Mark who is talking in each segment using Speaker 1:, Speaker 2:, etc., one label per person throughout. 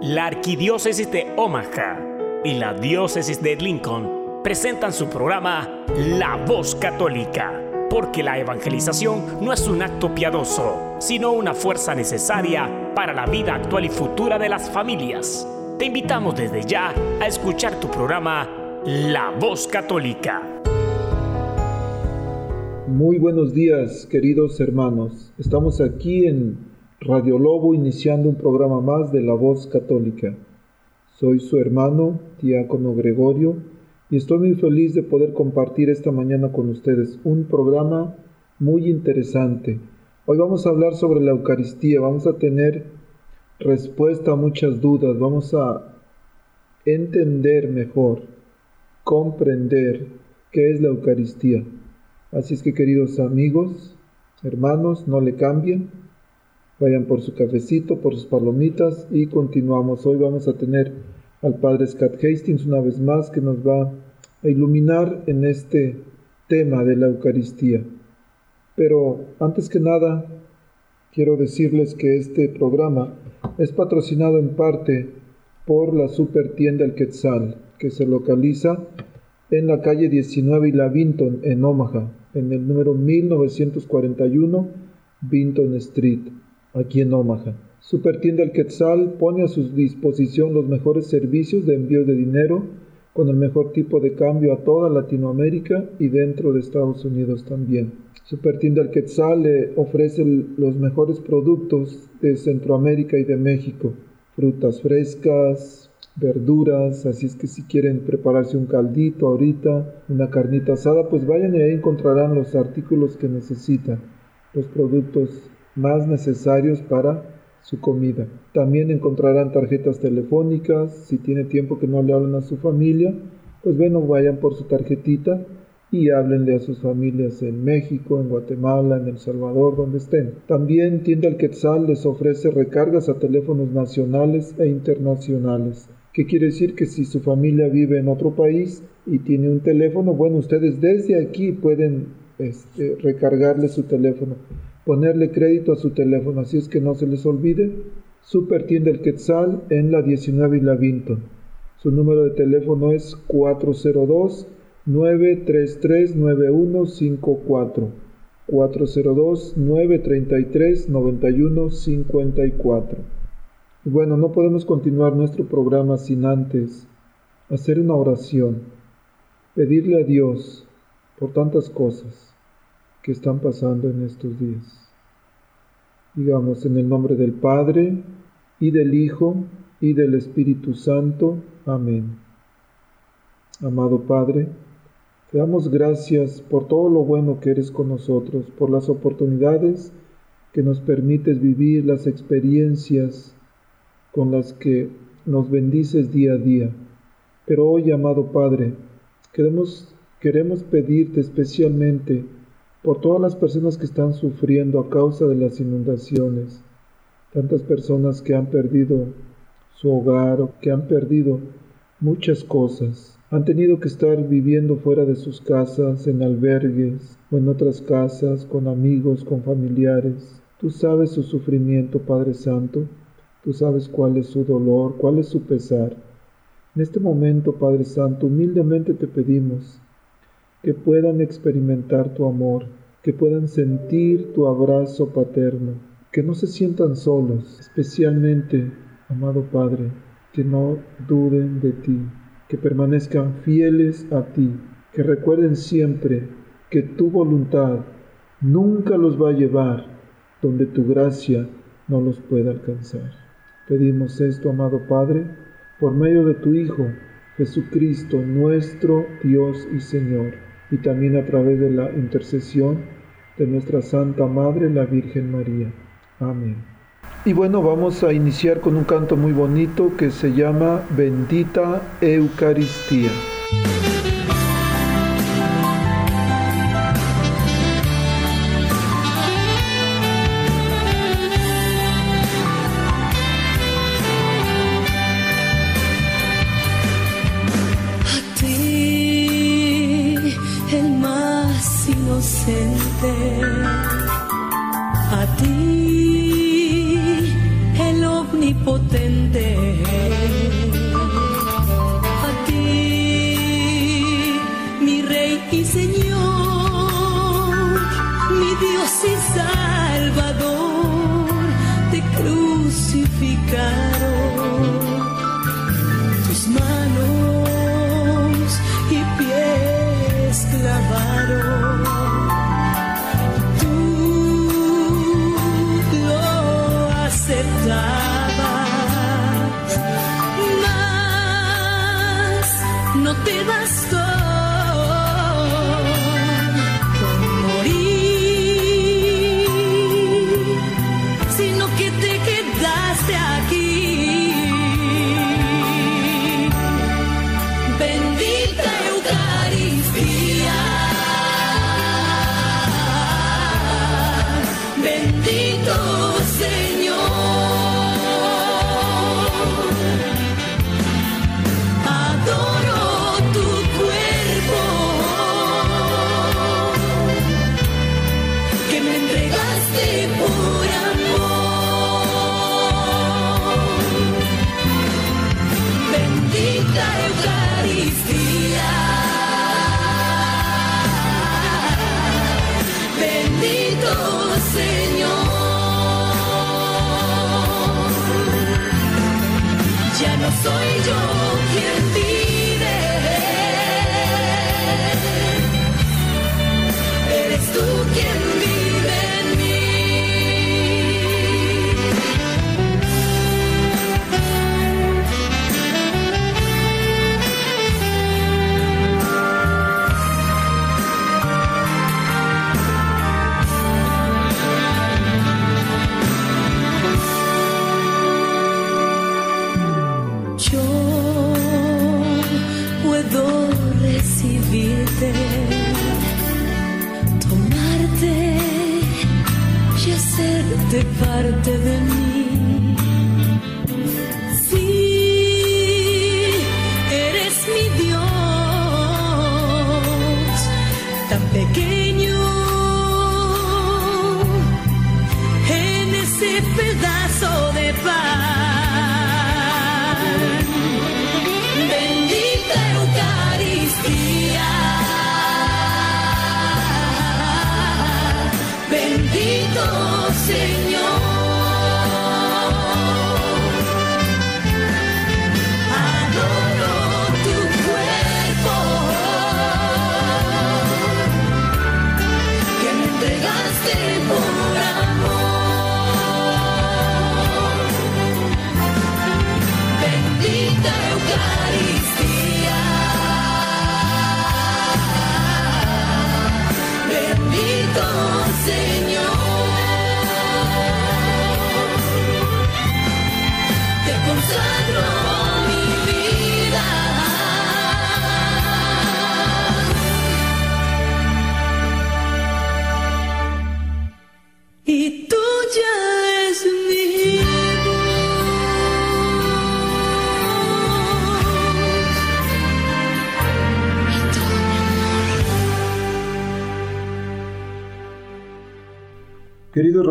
Speaker 1: La Arquidiócesis de Omaha y la Diócesis de Lincoln presentan su programa La Voz Católica, porque la evangelización no es un acto piadoso, sino una fuerza necesaria para la vida actual y futura de las familias. Te invitamos desde ya a escuchar tu programa La Voz Católica.
Speaker 2: Muy buenos días, queridos hermanos. Estamos aquí en Radio Lobo iniciando un programa más de La Voz Católica. Soy su hermano, Diácono Gregorio, y estoy muy feliz de poder compartir esta mañana con ustedes un programa muy interesante. Hoy vamos a hablar sobre la Eucaristía, vamos a tener respuesta a muchas dudas, vamos a entender mejor, comprender qué es la Eucaristía. Así es que queridos amigos, hermanos, no le cambien Vayan por su cafecito, por sus palomitas y continuamos. Hoy vamos a tener al Padre Scott Hastings una vez más que nos va a iluminar en este tema de la Eucaristía. Pero antes que nada, quiero decirles que este programa es patrocinado en parte por la super tienda El Quetzal, que se localiza en la calle 19 y la Vinton en Omaha, en el número 1941 Vinton Street aquí en Omaha. Supertienda El Quetzal pone a su disposición los mejores servicios de envío de dinero con el mejor tipo de cambio a toda Latinoamérica y dentro de Estados Unidos también. Supertienda El Quetzal le ofrece los mejores productos de Centroamérica y de México, frutas frescas, verduras, así es que si quieren prepararse un caldito ahorita, una carnita asada, pues vayan y ahí encontrarán los artículos que necesitan, los productos más necesarios para su comida. También encontrarán tarjetas telefónicas, si tiene tiempo que no le hablan a su familia, pues bueno, vayan por su tarjetita y háblenle a sus familias en México, en Guatemala, en El Salvador, donde estén. También Tienda El Quetzal les ofrece recargas a teléfonos nacionales e internacionales. ¿Qué quiere decir? Que si su familia vive en otro país y tiene un teléfono, bueno, ustedes desde aquí pueden este, recargarle su teléfono ponerle crédito a su teléfono, así es que no se les olvide. Super Tienda El Quetzal en la 19 y la Vinton. Su número de teléfono es 402-933-9154. 402-933-9154. Bueno, no podemos continuar nuestro programa sin antes hacer una oración, pedirle a Dios por tantas cosas que están pasando en estos días. Digamos en el nombre del Padre, y del Hijo, y del Espíritu Santo. Amén. Amado Padre, te damos gracias por todo lo bueno que eres con nosotros, por las oportunidades que nos permites vivir, las experiencias con las que nos bendices día a día. Pero hoy, amado Padre, queremos, queremos pedirte especialmente por todas las personas que están sufriendo a causa de las inundaciones, tantas personas que han perdido su hogar o que han perdido muchas cosas, han tenido que estar viviendo fuera de sus casas, en albergues o en otras casas, con amigos, con familiares. Tú sabes su sufrimiento, Padre Santo, tú sabes cuál es su dolor, cuál es su pesar. En este momento, Padre Santo, humildemente te pedimos que puedan experimentar tu amor, que puedan sentir tu abrazo paterno, que no se sientan solos, especialmente, amado Padre, que no duden de ti, que permanezcan fieles a ti, que recuerden siempre que tu voluntad nunca los va a llevar donde tu gracia no los pueda alcanzar. Pedimos esto, amado Padre, por medio de tu Hijo, Jesucristo, nuestro Dios y Señor y también a través de la intercesión de nuestra Santa Madre, la Virgen María. Amén. Y bueno, vamos a iniciar con un canto muy bonito que se llama Bendita Eucaristía.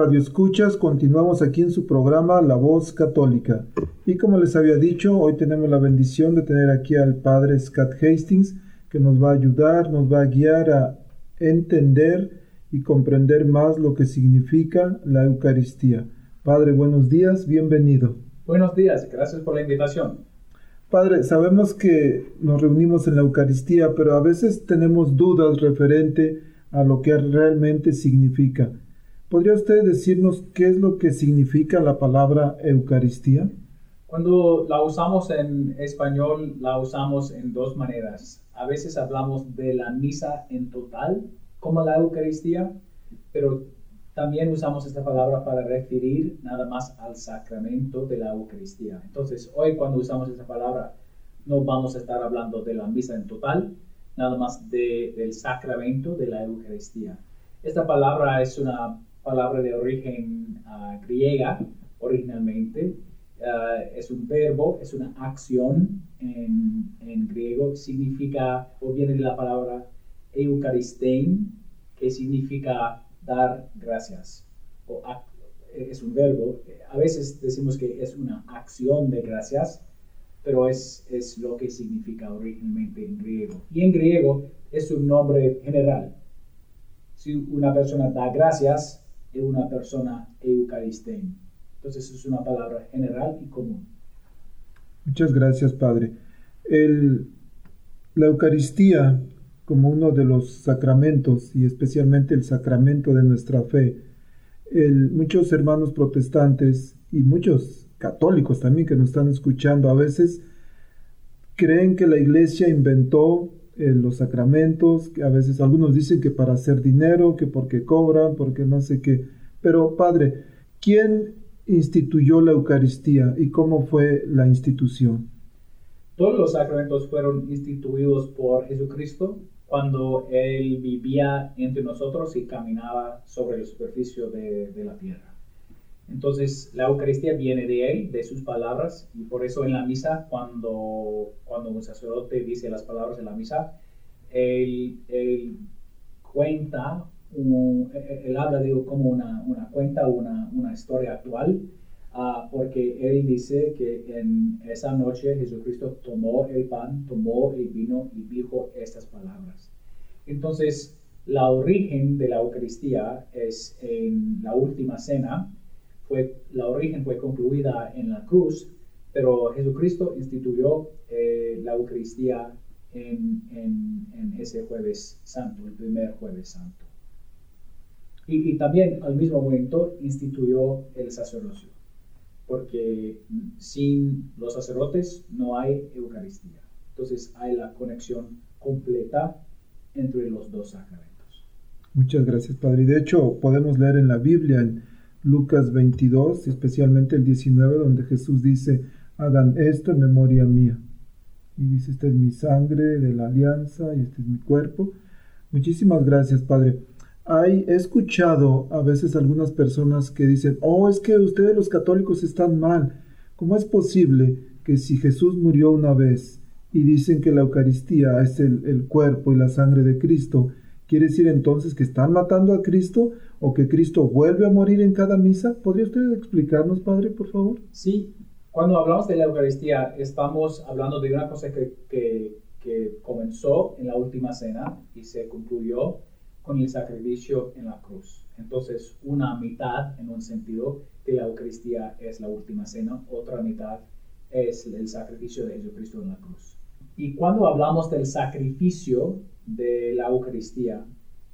Speaker 2: Radioescuchas, continuamos aquí en su programa La Voz Católica. Y como les había dicho, hoy tenemos la bendición de tener aquí al Padre Scott Hastings, que nos va a ayudar, nos va a guiar a entender y comprender más lo que significa la Eucaristía. Padre, buenos días, bienvenido.
Speaker 3: Buenos días, gracias por la invitación.
Speaker 2: Padre, sabemos que nos reunimos en la Eucaristía, pero a veces tenemos dudas referente a lo que realmente significa. ¿Podría usted decirnos qué es lo que significa la palabra Eucaristía?
Speaker 3: Cuando la usamos en español, la usamos en dos maneras. A veces hablamos de la misa en total como la Eucaristía, pero también usamos esta palabra para referir nada más al sacramento de la Eucaristía. Entonces, hoy cuando usamos esta palabra, no vamos a estar hablando de la misa en total, nada más del sacramento de la Eucaristía. Esta palabra es una palabra de origen ah, griega originalmente. Ah, es un verbo, es una acción en, griego, significa, o viene de la palabra eucaristein, que significa dar gracias. O es un verbo, a veces decimos que es una acción de gracias, pero es, es lo que significa originalmente en griego. Y en griego es un nombre general. Si una persona da gracias, una persona eucaristén. Entonces es una palabra general y común.
Speaker 2: Muchas gracias, Padre. El, la Eucaristía como uno de los sacramentos y especialmente el sacramento de nuestra fe. muchos hermanos protestantes y muchos católicos también que nos están escuchando a veces creen que la iglesia inventó eh, los sacramentos, que a veces algunos dicen que para hacer dinero, que porque cobran, porque no sé qué. Pero Padre, ¿quién instituyó la Eucaristía y cómo fue la institución?
Speaker 3: Todos los sacramentos fueron instituidos por Jesucristo cuando Él vivía entre nosotros y caminaba sobre la superficie de, de, la tierra. Entonces, la Eucaristía viene de Él, de sus palabras, y por eso en la misa, cuando, cuando un sacerdote dice las palabras en la misa, Él, cuenta, él habla de como una, una cuenta, una, una historia actual, Ah, porque él dice que en esa noche Jesucristo tomó el pan, tomó el vino y dijo estas palabras. Entonces, la origen de la Eucaristía es en la última cena, fue, la origen fue concluida en la cruz, pero Jesucristo instituyó eh, la Eucaristía en, en, ese jueves santo, el primer jueves santo. Y, y también al mismo momento instituyó el sacerdocio porque sin los sacerdotes no hay Eucaristía. Entonces hay la conexión completa entre los dos sacramentos.
Speaker 2: Muchas gracias, Padre. de hecho, podemos leer en la Biblia, en Lucas 22, especialmente el 19, donde Jesús dice, hagan esto en memoria mía. Y dice, esta es mi sangre de la alianza y este es mi cuerpo. Muchísimas gracias, Padre. Hay, he escuchado a veces algunas personas que dicen, oh, es que ustedes los católicos están mal. ¿Cómo es posible que si Jesús murió una vez y dicen que la Eucaristía es el, el cuerpo y la sangre de Cristo, ¿quiere decir entonces que están matando a Cristo o que Cristo vuelve a morir en cada misa? ¿Podría usted explicarnos, Padre, por favor?
Speaker 3: Sí, cuando hablamos de la Eucaristía estamos hablando de una cosa que, que, que comenzó en la última cena y se concluyó con el sacrificio en la cruz. Entonces, una mitad, en un sentido, de la Eucaristía es la última cena, otra mitad es el sacrificio de Jesucristo en la cruz. Y cuando hablamos del sacrificio de la Eucaristía,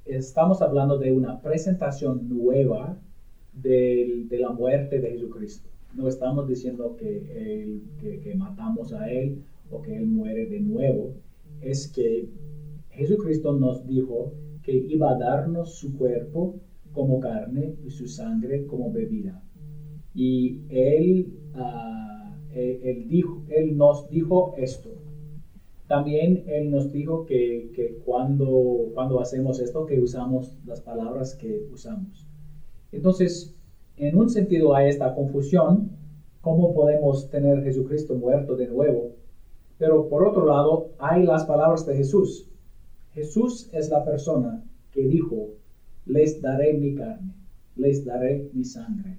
Speaker 3: estamos hablando de una presentación nueva de, de la muerte de Jesucristo. No estamos diciendo que, que, matamos a Él o que Él muere de nuevo. Es que Jesucristo nos dijo que iba a darnos su cuerpo como carne y su sangre como bebida. Y él, ah, él, dijo, él nos dijo esto. También él nos dijo que, que, cuando, cuando hacemos esto, que usamos las palabras que usamos. Entonces, en un sentido hay esta confusión, ¿cómo podemos tener Jesucristo muerto de nuevo? Pero por otro lado, hay las palabras de Jesús. Jesús es la persona que dijo, les daré mi carne, les daré mi sangre.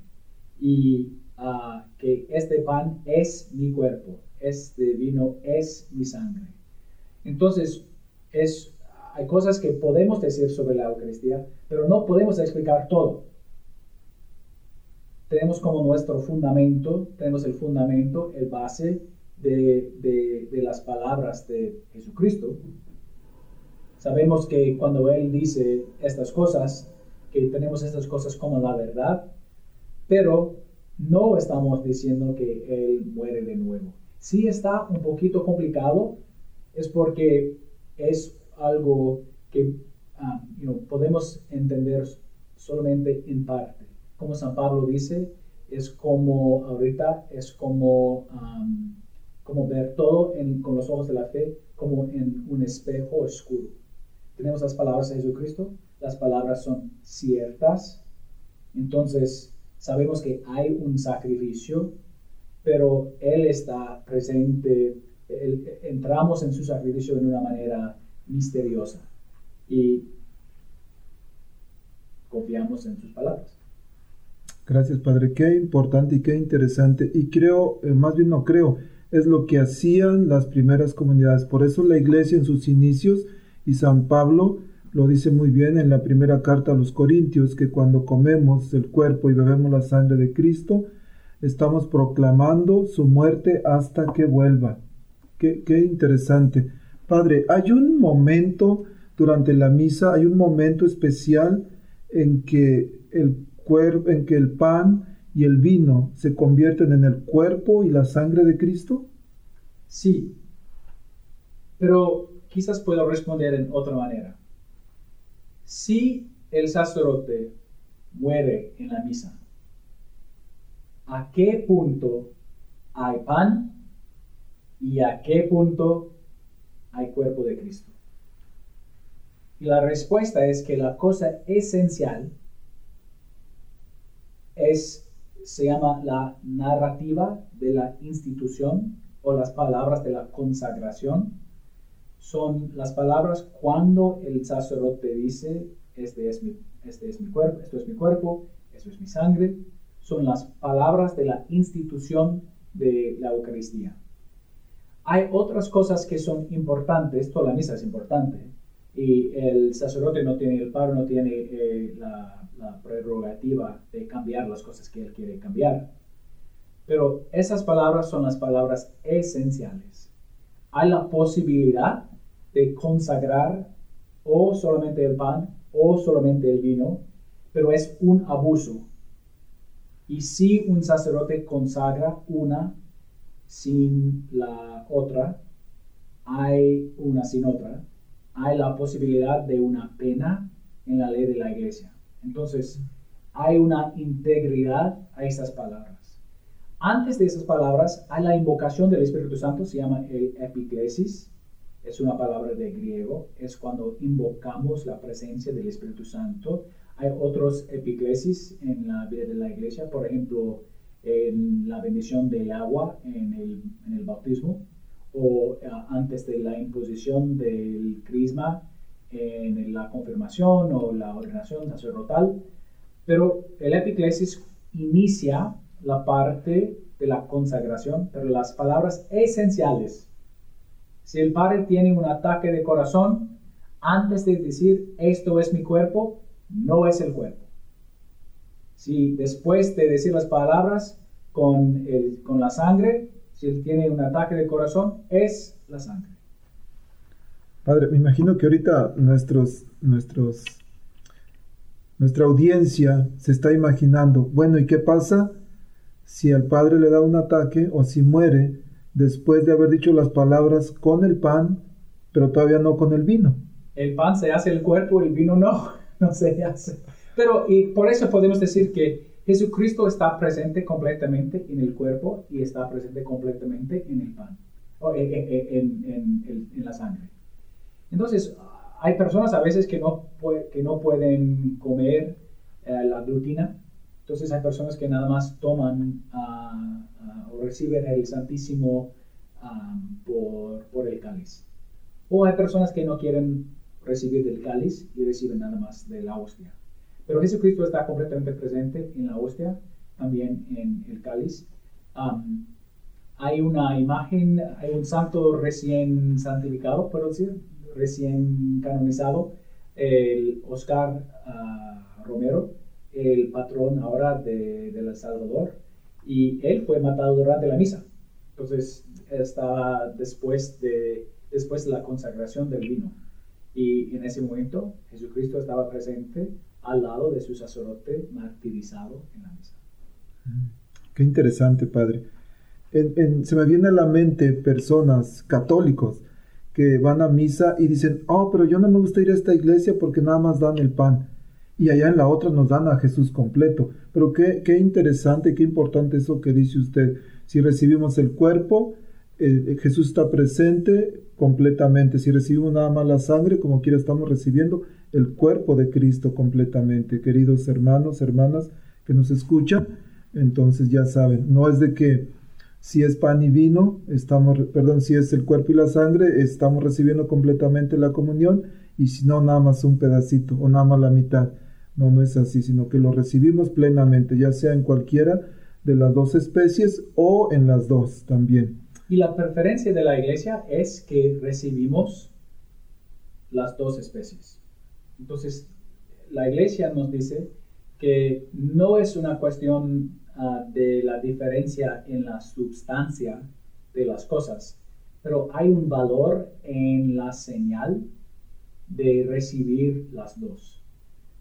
Speaker 3: Y ah, que este pan es mi cuerpo, este vino es mi sangre. Entonces, es, hay cosas que podemos decir sobre la Eucaristía, pero no podemos explicar todo. Tenemos como nuestro fundamento, tenemos el fundamento, el base de, de las palabras de Jesucristo, Sabemos que cuando Él dice estas cosas, que tenemos estas cosas como la verdad, pero no estamos diciendo que Él muere de nuevo. Si está un poquito complicado, es porque es algo que um, podemos entender solamente en parte. Como San Pablo dice, es como ahorita, es como, um, como ver todo con los ojos de la fe, como en un espejo oscuro tenemos las palabras de Jesucristo, las palabras son ciertas, entonces sabemos que hay un sacrificio, pero Él está presente, entramos en su sacrificio de una manera misteriosa y confiamos en sus palabras.
Speaker 2: Gracias, Padre. Qué importante y qué interesante. Y creo, eh, más bien no creo, es lo que hacían las primeras comunidades. Por eso la iglesia en sus inicios y San Pablo lo dice muy bien en la primera carta a los Corintios, que cuando comemos el cuerpo y bebemos la sangre de Cristo, estamos proclamando su muerte hasta que vuelva. Qué, interesante. Padre, hay un momento durante la misa, hay un momento especial en que el cuerpo, en que el pan y el vino se convierten en el cuerpo y la sangre de Cristo?
Speaker 3: Sí, pero quizás puedo responder en otra manera. Si el sacerdote muere en la misa, ¿a qué punto hay pan y a qué punto hay cuerpo de Cristo? Y la respuesta es que la cosa esencial es, se llama la narrativa de la institución o las palabras de la consagración. Son las palabras cuando el sacerdote dice, este es mi, este es mi cuerpo, esto es mi cuerpo, esto es mi sangre. Son las palabras de la institución de la Eucaristía. Hay otras cosas que son importantes, toda la misa es importante, y el sacerdote no tiene, el padre no tiene eh, la, prerrogativa de cambiar las cosas que él quiere cambiar. Pero esas palabras son las palabras esenciales. Hay la posibilidad de consagrar o solamente el pan o solamente el vino, pero es un abuso. Y si un sacerdote consagra una sin la otra, hay una sin otra, hay la posibilidad de una pena en la ley de la iglesia. Entonces, hay una integridad a esas palabras. Antes de esas palabras hay la invocación del Espíritu Santo, se llama el epiclesis, es una palabra de griego, es cuando invocamos la presencia del Espíritu Santo. Hay otros epiclesis en la vida de la iglesia, por ejemplo, en la bendición del agua en el, en el bautismo, o eh, antes de la imposición del crisma en la confirmación o la ordenación sacerdotal, pero el epiclesis inicia la parte de la consagración, pero las palabras esenciales. Si el padre tiene un ataque de corazón, antes de decir esto es mi cuerpo, no es el cuerpo. Si después de decir las palabras con, el, con la sangre, si él tiene un ataque de corazón, es la sangre.
Speaker 2: Padre, me imagino que ahorita nuestros, nuestros, nuestra audiencia se está imaginando, bueno, ¿y qué pasa si al Padre le da un ataque o si muere después de haber dicho las palabras con el pan, pero todavía no con el vino?
Speaker 3: El pan se hace el cuerpo, el vino no, no se hace. Pero y por eso podemos decir que Jesucristo está presente completamente en el cuerpo y está presente completamente en el pan, o en, la sangre. Entonces, hay personas a veces que no, que no pueden comer eh, la glutina, entonces hay personas que nada más toman ah, ah, o reciben el Santísimo ah, por, por el cáliz. O hay personas que no quieren recibir del cáliz y reciben nada más de la hostia. Pero Jesucristo está completamente presente en la hostia, también en el cáliz. hay una imagen, hay un santo recién santificado, puedo decir, recién canonizado, el Oscar ah, Romero, el patrón ahora de, El Salvador, y él fue matado durante la misa. Entonces, estaba después de, después de la consagración del vino. Y en ese momento Jesucristo estaba presente al lado de su sacerdote martirizado en la misa.
Speaker 2: Qué interesante, Padre. se me viene a la mente personas católicos que van a misa y dicen, oh, pero yo no me gusta ir a esta iglesia porque nada más dan el pan. Y allá en la otra nos dan a Jesús completo. Pero qué, interesante, qué importante eso que dice usted. Si recibimos el cuerpo, eh, Jesús está presente completamente. Si recibimos nada más la sangre, como quiera estamos recibiendo el cuerpo de Cristo completamente. Queridos hermanos, hermanas que nos escuchan, entonces ya saben, no es de que si es pan y vino, estamos, perdón, si es el cuerpo y la sangre, estamos recibiendo completamente la comunión y si no, nada más un pedacito o nada más la mitad. No, no es así, sino que lo recibimos plenamente, ya sea en cualquiera de las dos especies o en las dos también.
Speaker 3: Y la preferencia de la iglesia es que recibimos las dos especies. Entonces, la iglesia nos dice que no es una cuestión ah, de la diferencia en la sustancia de las cosas, pero hay un valor en la señal de recibir las dos.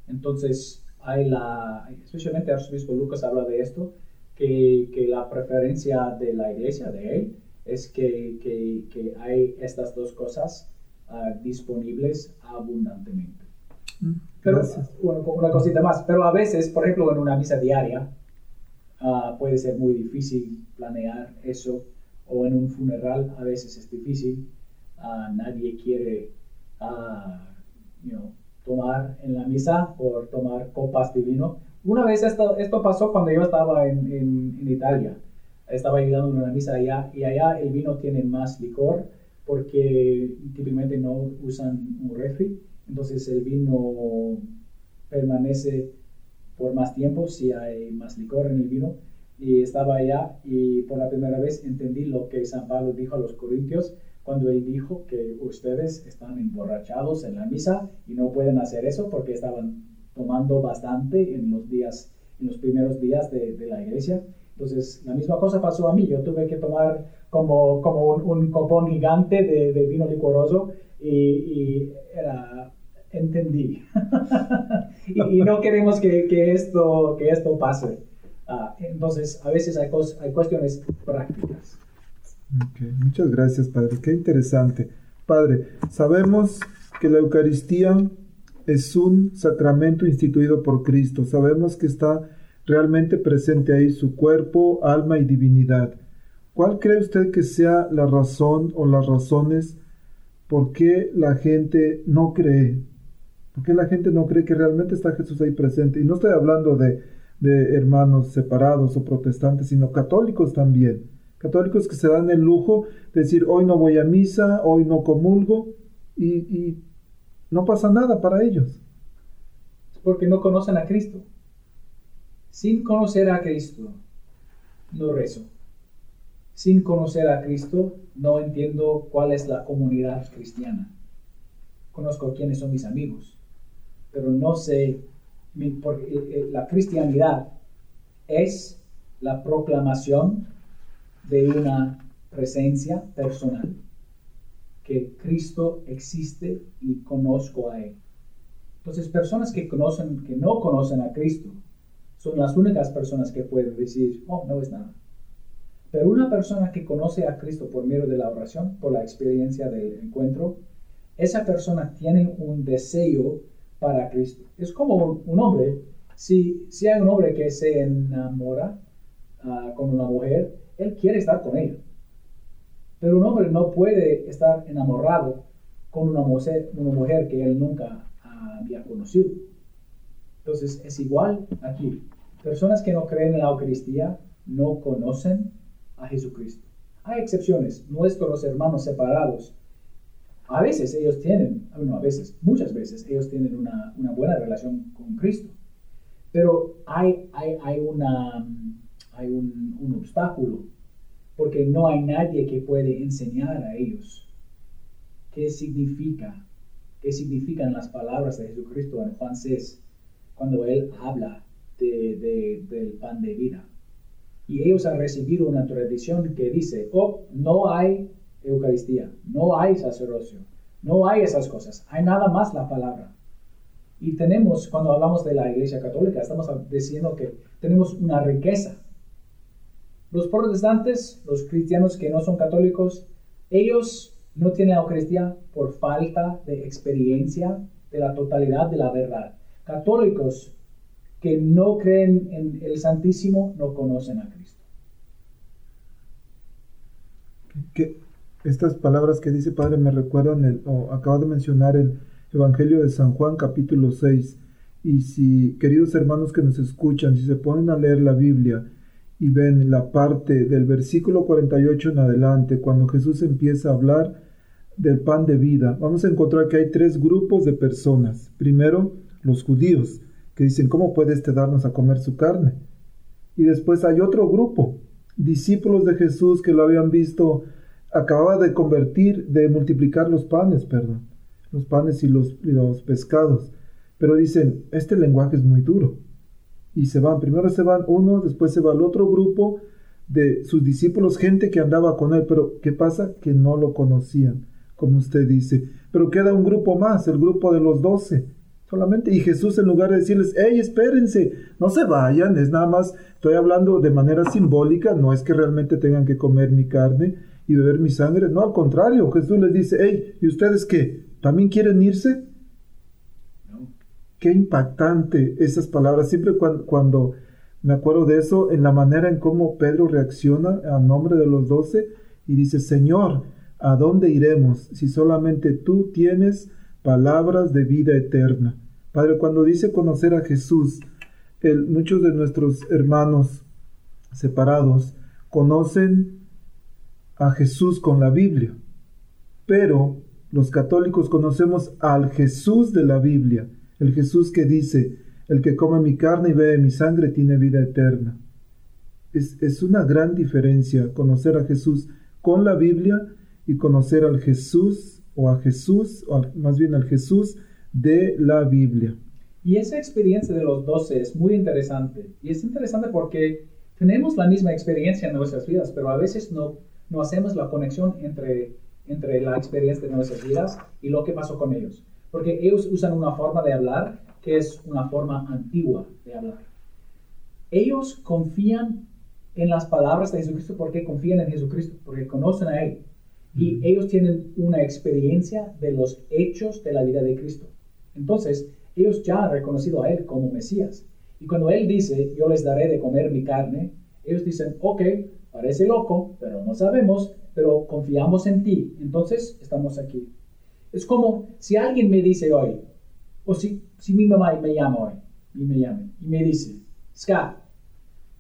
Speaker 3: Entonces, hay la, especialmente Arzobispo Lucas habla de esto, que, que, la preferencia de la iglesia, de él, es que, que, hay estas dos cosas uh, disponibles abundantemente. Pero, bueno, una cosita más, pero a veces, por ejemplo, en una misa diaria, uh, puede ser muy difícil planear eso, o en un funeral a veces es difícil, uh, nadie quiere you know, tomar en la misa por tomar copas de vino. Una vez esto, esto pasó cuando yo estaba en, en, en Italia. Estaba ayudando en una misa allá y allá el vino tiene más licor porque típicamente no usan un refri, entonces el vino permanece por más tiempo si hay más licor en el vino. Y estaba allá y por la primera vez entendí lo que San Pablo dijo a los corintios cuando él dijo que ustedes están emborrachados en la misa y no pueden hacer eso porque estaban tomando bastante en los días, en los primeros días de, la iglesia. Entonces, la misma cosa pasó a mí. Yo tuve que tomar como, como un, copón gigante de, vino licoroso y, era, entendí. y, no queremos que, esto, que esto pase. Ah, entonces, a veces hay, hay cuestiones prácticas.
Speaker 2: Muchas gracias, Padre. Qué interesante. Padre, sabemos que la Eucaristía es un sacramento instituido por Cristo. Sabemos que está realmente presente ahí su cuerpo, alma y divinidad. ¿Cuál cree usted que sea la razón o las razones por qué la gente no cree? ¿Por qué la gente no cree que realmente está Jesús ahí presente? Y no estoy hablando de, de hermanos separados o protestantes, sino católicos también. Católicos que se dan el lujo de decir, hoy no voy a misa, hoy no comulgo, y, y no pasa nada para ellos.
Speaker 3: Porque no conocen a Cristo. Sin conocer a Cristo, no rezo. Sin conocer a Cristo, no entiendo cuál es la comunidad cristiana. Conozco quiénes son mis amigos, pero no sé, porque eh, eh, la cristianidad es la proclamación de una presencia personal, que Cristo existe y conozco a Él. Entonces, personas que, conocen, que no conocen a Cristo, son las únicas personas que pueden decir, oh, no es nada. Pero una persona que conoce a Cristo por medio de la oración, por la experiencia del encuentro, esa persona tiene un deseo para Cristo. Es como un, hombre, si, si hay un hombre que se enamora ah, con una mujer, él quiere estar con ella. Pero un hombre no puede estar enamorado con una mujer, una mujer que él nunca había conocido. Entonces es igual aquí. Personas que no creen en la Eucaristía no conocen a Jesucristo. Hay excepciones, nuestros hermanos separados. A veces ellos tienen, bueno, a veces, muchas veces ellos tienen una, buena relación con Cristo. Pero hay, hay un, obstáculo, porque no hay nadie que puede enseñar a ellos qué significa, qué significan las palabras de Jesucristo en Juan 6, cuando Él habla de, del pan de vida. Y ellos han recibido una tradición que dice, oh, no hay Eucaristía, no hay sacerdocio, no hay esas cosas, hay nada más la palabra. Y tenemos, cuando hablamos de la Iglesia Católica, estamos diciendo que tenemos una riqueza. Los protestantes, los cristianos que no son católicos, ellos no tienen Eucaristía por falta de experiencia de la totalidad de la verdad. Católicos que no creen en el Santísimo no conocen a Cristo.
Speaker 2: Que estas palabras que dice Padre me recuerdan, el, o acaba de mencionar el Evangelio de San Juan capítulo 6. Y si, queridos hermanos que nos escuchan, si se ponen a leer la Biblia y ven la parte del versículo 48 en adelante, cuando Jesús empieza a hablar del pan de vida, vamos a encontrar que hay tres grupos de personas. Primero, los judíos, que dicen, ¿cómo puede este darnos a comer su carne? Y después hay otro grupo, discípulos de Jesús que lo habían visto, acababa de convertir, de multiplicar los panes, perdón, los panes y los, pescados. Pero dicen, este lenguaje es muy duro. y se van. Primero se van uno, después se va el otro grupo de sus discípulos, gente que andaba con él, pero ¿qué pasa? Que no lo conocían, como usted dice. Pero queda un grupo más, el grupo de los doce. Solamente, y Jesús en lugar de decirles, hey, espérense, no se vayan, es nada más, estoy hablando de manera simbólica, no es que realmente tengan que comer mi carne y beber mi sangre, no, al contrario, Jesús les dice, hey, ¿y ustedes qué? ¿También quieren irse? Qué impactante esas palabras, siempre cuando, cuando me acuerdo de eso, en la manera en cómo Pedro reacciona a nombre de los doce y dice, Señor, ¿a dónde iremos si solamente tú tienes palabras de vida eterna? Padre, cuando dice conocer a Jesús, muchos de nuestros hermanos separados conocen a Jesús con la Biblia, pero los católicos conocemos al Jesús de la Biblia, el Jesús que dice, el que come mi carne y bebe mi sangre tiene vida eterna. Es, es una gran diferencia conocer a Jesús con la Biblia y conocer al Jesús o a Jesús, o más bien al Jesús de la Biblia.
Speaker 3: Y esa experiencia de los doce es muy interesante. Y es interesante porque tenemos la misma experiencia en nuestras vidas, pero a veces no, no hacemos la conexión entre, entre la experiencia de nuestras vidas y lo que pasó con ellos. Porque ellos usan una forma de hablar que es una forma antigua de hablar. Ellos confían en las palabras de Jesucristo porque confían en Jesucristo, porque conocen a Él. Y ellos tienen una experiencia de los hechos de la vida de Cristo. Entonces, ellos ya han reconocido a Él como Mesías. Y cuando Él dice, yo les daré de comer mi carne, ellos dicen, ok, parece loco, pero no sabemos, pero confiamos en ti. Entonces, estamos aquí. Es como si alguien me dice hoy, o si, si mi mamá me llama hoy, y me llama, y me dice, Scott,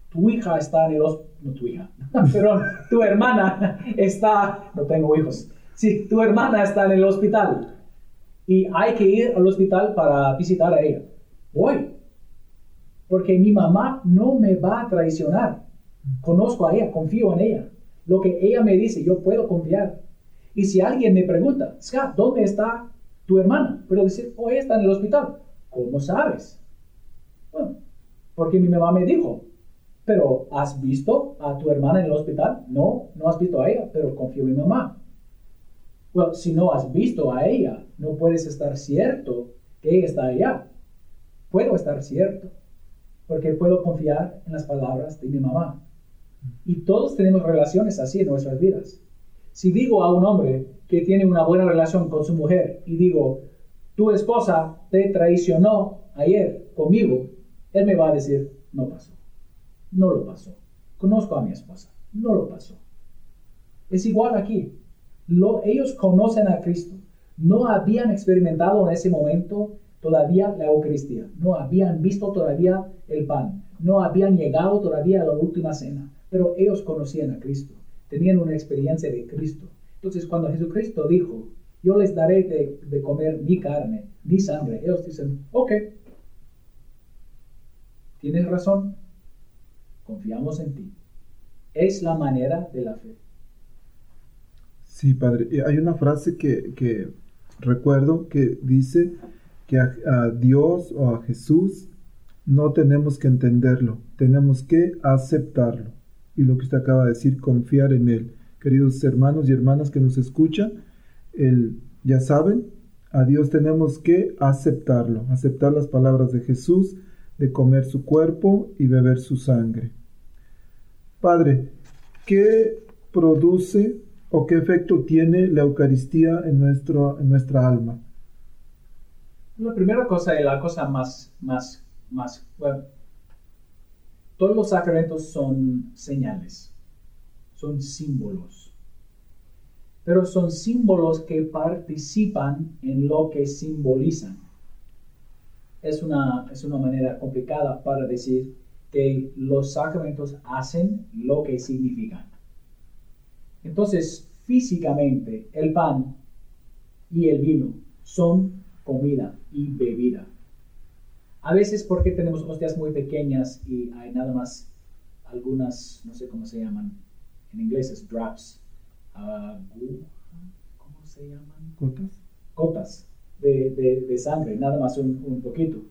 Speaker 3: tu hija está en el hospital, no tu hija, pero tu hermana está, no tengo hijos, si tu hermana está en el hospital y hay que ir al hospital para visitar a ella. Voy. Porque mi mamá no me va a traicionar. Conozco a ella, confío en ella. Lo que ella me dice, yo puedo confiar. Y si alguien me pregunta, Scott, ¿dónde está tu hermana? Puedo decir, oh, está en el hospital. ¿Cómo sabes? Bueno, porque mi mamá me dijo. Pero, ¿has visto a tu hermana en el hospital? No, no has visto a ella, pero confío en mi mamá. Bueno, si no has visto a ella, no puedes estar cierto que ella está allá. Puedo estar cierto, porque puedo confiar en las palabras de mi mamá. Y todos tenemos relaciones así en nuestras vidas. Si digo a un hombre que tiene una buena relación con su mujer y digo, tu esposa te traicionó ayer conmigo, él me va a decir, no pasó. No lo pasó. Conozco a mi esposa. No lo pasó. Es igual aquí ellos conocen a Cristo. No habían experimentado en ese momento todavía la Eucaristía. No habían visto todavía el pan. No habían llegado todavía a la última cena. Pero ellos conocían a Cristo. Tenían una experiencia de Cristo. Entonces cuando Jesucristo dijo, yo les daré de, comer mi carne, mi sangre, ellos dicen, ok, tienes razón, confiamos en ti. Es la manera de la fe.
Speaker 2: Sí, padre. Hay una frase que, recuerdo que dice que a, Dios o a Jesús no tenemos que entenderlo, tenemos que aceptarlo. Y lo que usted acaba de decir, confiar en Él. Queridos hermanos y hermanas que nos escuchan, el, ya saben, a Dios tenemos que aceptarlo, aceptar las palabras de Jesús, de comer su cuerpo y beber su sangre. Padre, ¿qué produce o qué efecto tiene la Eucaristía en, nuestro, en nuestra alma?
Speaker 3: La primera cosa y la cosa más, más, más, bueno, todos los sacramentos son señales, son símbolos, pero son símbolos que participan en lo que simbolizan. Es una, es una manera complicada para decir que los sacramentos hacen lo que significan. Entonces, físicamente, el pan y el vino son comida y bebida. A veces porque tenemos hostias muy pequeñas y hay nada más algunas, no sé cómo se llaman, en inglés es drops, uh, ¿cómo se llaman?
Speaker 2: Gotas.
Speaker 3: Gotas de, de, sangre, nada más un, un, poquito.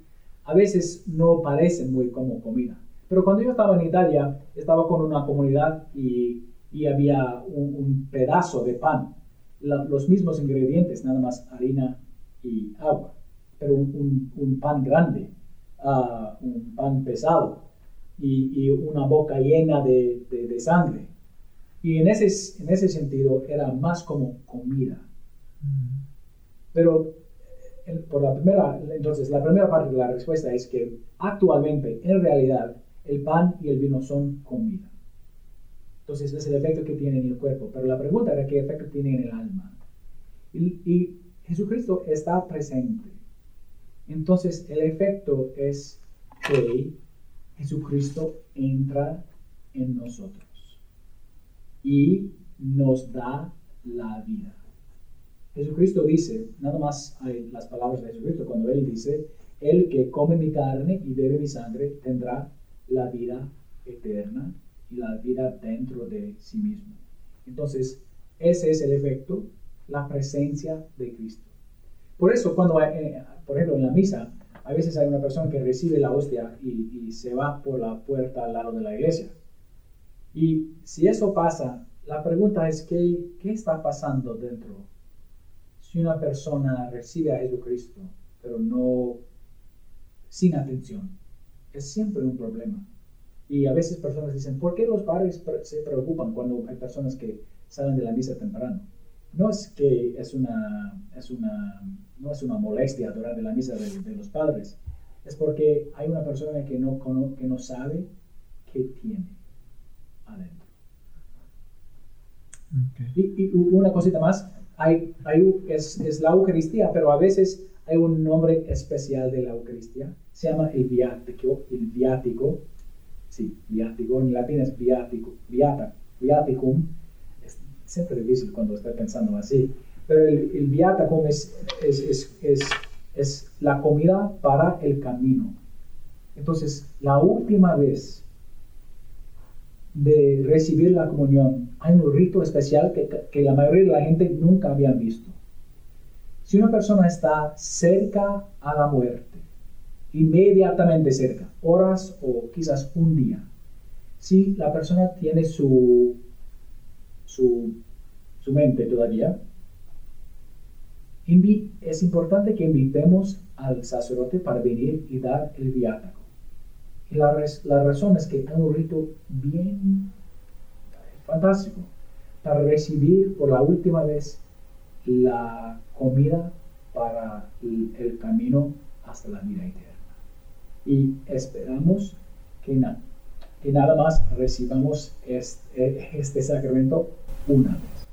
Speaker 3: a veces no parecen muy como comida. Pero cuando yo estaba en Italia, estaba con una comunidad y, y había un, pedazo de pan, los mismos ingredientes, nada más harina y agua, pero un, un pan grande, uh, un pan pesado y, y, una boca llena de, de, de sangre. Y en ese, en ese sentido era más como comida. Pero por la primera, entonces, la primera parte de la respuesta es que actualmente, en realidad, el pan y el vino son comida. Entonces, es el efecto que tiene en el cuerpo. Pero la pregunta era qué efecto tiene en el alma. Y, y Jesucristo está presente. Entonces, el efecto es que Jesucristo entra en nosotros y nos da la vida. Jesucristo dice, nada más hay las palabras de Jesucristo, cuando Él dice, el que come mi carne y bebe mi sangre tendrá la vida eterna y la vida dentro de sí mismo. Entonces, ese es el efecto, la presencia de Cristo. Por eso, cuando, eh, por ejemplo, en la misa, a veces hay una persona que recibe la hostia y, se va por la puerta al lado de la iglesia. Y si eso pasa, la pregunta es, ¿qué, qué está pasando dentro si una persona recibe a Jesucristo, pero no sin atención, es siempre un problema. Y a veces personas dicen, ¿por qué los padres se preocupan cuando hay personas que salen de la misa temprano? No es que es una, es una, no es una molestia adorar de la misa de, los padres, es porque hay una persona que no, que no sabe qué tiene adentro. Y, y, una cosita más, hay, es, la Eucaristía, pero a veces hay un nombre especial de la Eucaristía. Se llama el viático, el viático. Sí, viático, en latín es viático, viata, viaticum. Es siempre difícil cuando estoy pensando así. Pero el, el viaticum es, es, es, es la comida para el camino. Entonces, la última vez de recibir la comunión, hay un rito especial que, la mayoría de la gente nunca había visto. Si una persona está cerca a la muerte, inmediatamente cerca, horas o quizás un día, si la persona tiene su, su, su mente todavía, es importante que invitemos al sacerdote para venir y dar el viático. La, la razón es que hay un rito bien fantástico para recibir por la última vez la comida para el, camino hasta la vida eterna. Y esperamos que, que nada más recibamos este, este sacramento una vez.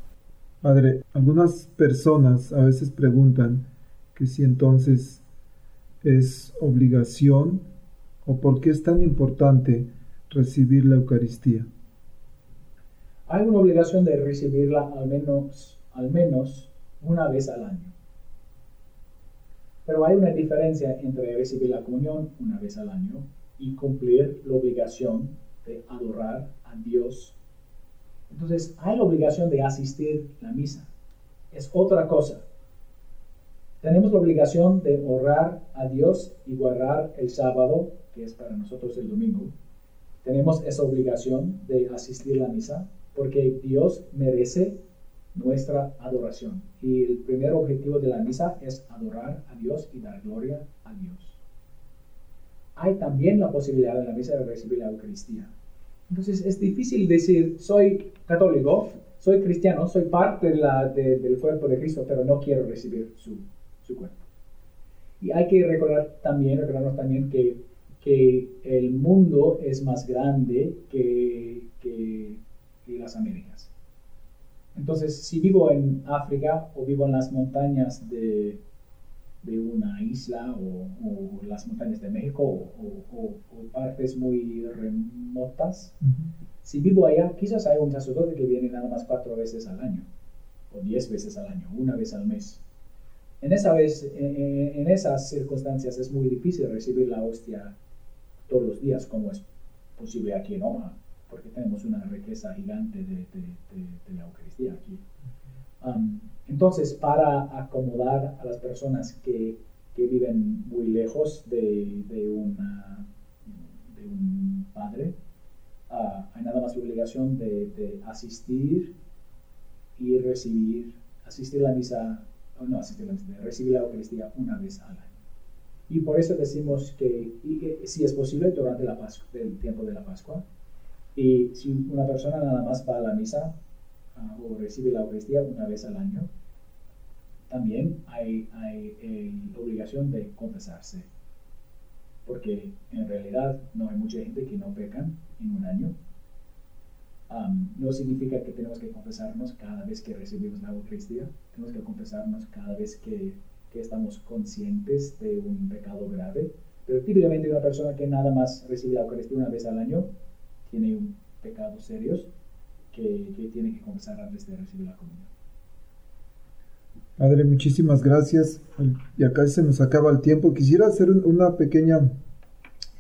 Speaker 2: Padre, algunas personas a veces preguntan que si entonces es obligación o por qué es tan importante recibir la Eucaristía?
Speaker 3: Hay una obligación de recibirla al menos, al menos una vez al año. Pero hay una diferencia entre recibir la comunión una vez al año y cumplir la obligación de adorar a Dios. Entonces, hay la obligación de asistir a la misa. Es otra cosa. Tenemos la obligación de orar a Dios y guardar el sábado que es para nosotros el domingo, tenemos esa obligación de asistir a la misa porque Dios merece nuestra adoración. Y el primer objetivo de la misa es adorar a Dios y dar gloria a Dios. Hay también la posibilidad en la misa de recibir la Eucaristía. Entonces es difícil decir, soy católico, soy cristiano, soy parte del cuerpo de Cristo, pero no quiero recibir su, su cuerpo. Y hay que recordar también, recordarnos también que que el mundo es más grande que, que, las Américas. Entonces, si vivo en África o vivo en las montañas de, de una isla o, o, las montañas de México o, o partes muy remotas, si vivo allá, quizás hay un sacerdote que viene nada más cuatro veces al año o diez veces al año, una vez al mes. En, esa vez, en, en esas circunstancias es muy difícil recibir la hostia todos los días como es posible aquí en Omaha, porque tenemos una riqueza gigante de, la Eucaristía aquí. Um, entonces, para acomodar a las personas que, que viven muy lejos de, de, una, de un padre, ah, hay nada más la obligación de, de, asistir y recibir, asistir a la misa, no asistir a la misa, recibir la Eucaristía una vez al año. Y por eso decimos que, si es posible, durante la Pascua, el tiempo de la Pascua, y si una persona nada más va a la misa ah, o recibe la Eucaristía una vez al año, también hay, hay eh, obligación de confesarse. Porque en realidad no hay mucha gente que no pecan en un año. no significa que tenemos que confesarnos cada vez que recibimos la Eucaristía. Tenemos que confesarnos cada vez que, estamos conscientes de un pecado grave. Pero típicamente una persona que nada más recibe la Eucaristía una vez al año tiene un pecado serios que, que tiene que confesar antes de recibir la comunión.
Speaker 2: Padre, muchísimas gracias. Y acá se nos acaba el tiempo. Quisiera hacer una pequeña,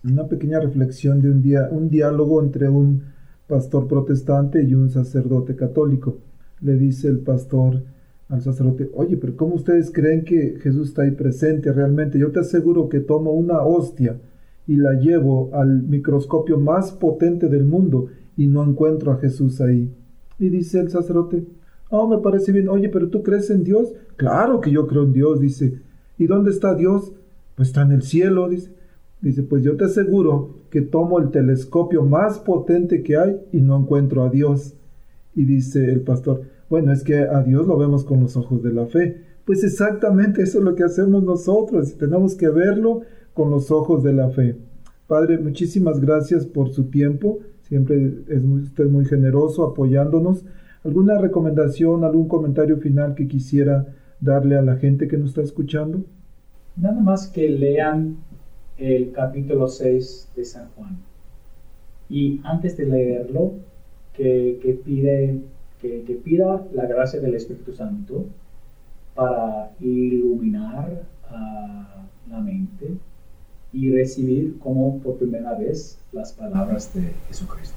Speaker 2: una pequeña reflexión de un día, un diálogo entre un pastor protestante y un sacerdote católico. Le dice el pastor al sacerdote, oye, pero ¿cómo ustedes creen que Jesús está ahí presente realmente? Yo te aseguro que tomo una hostia y la llevo al microscopio más potente del mundo y no encuentro a Jesús ahí. Y dice el sacerdote, Oh, me parece bien. Oye, pero tú crees en Dios? Claro que yo creo en Dios, dice. ¿Y dónde está Dios? Pues está en el cielo, dice. Dice, pues yo te aseguro que tomo el telescopio más potente que hay y no encuentro a Dios. Y dice el pastor, bueno, es que a Dios lo vemos con los ojos de la fe. Pues exactamente eso es lo que hacemos nosotros. Tenemos que verlo con los ojos de la fe. Padre, muchísimas gracias por su tiempo. Siempre es usted muy generoso apoyándonos. ¿Alguna recomendación, algún comentario final que quisiera darle a la gente que nos está escuchando?
Speaker 3: Nada más que lean el capítulo 6 de San Juan. Y antes de leerlo, que, pide, que, que, pida la gracia del Espíritu Santo para iluminar la mente y recibir como por primera vez las palabras de Jesucristo.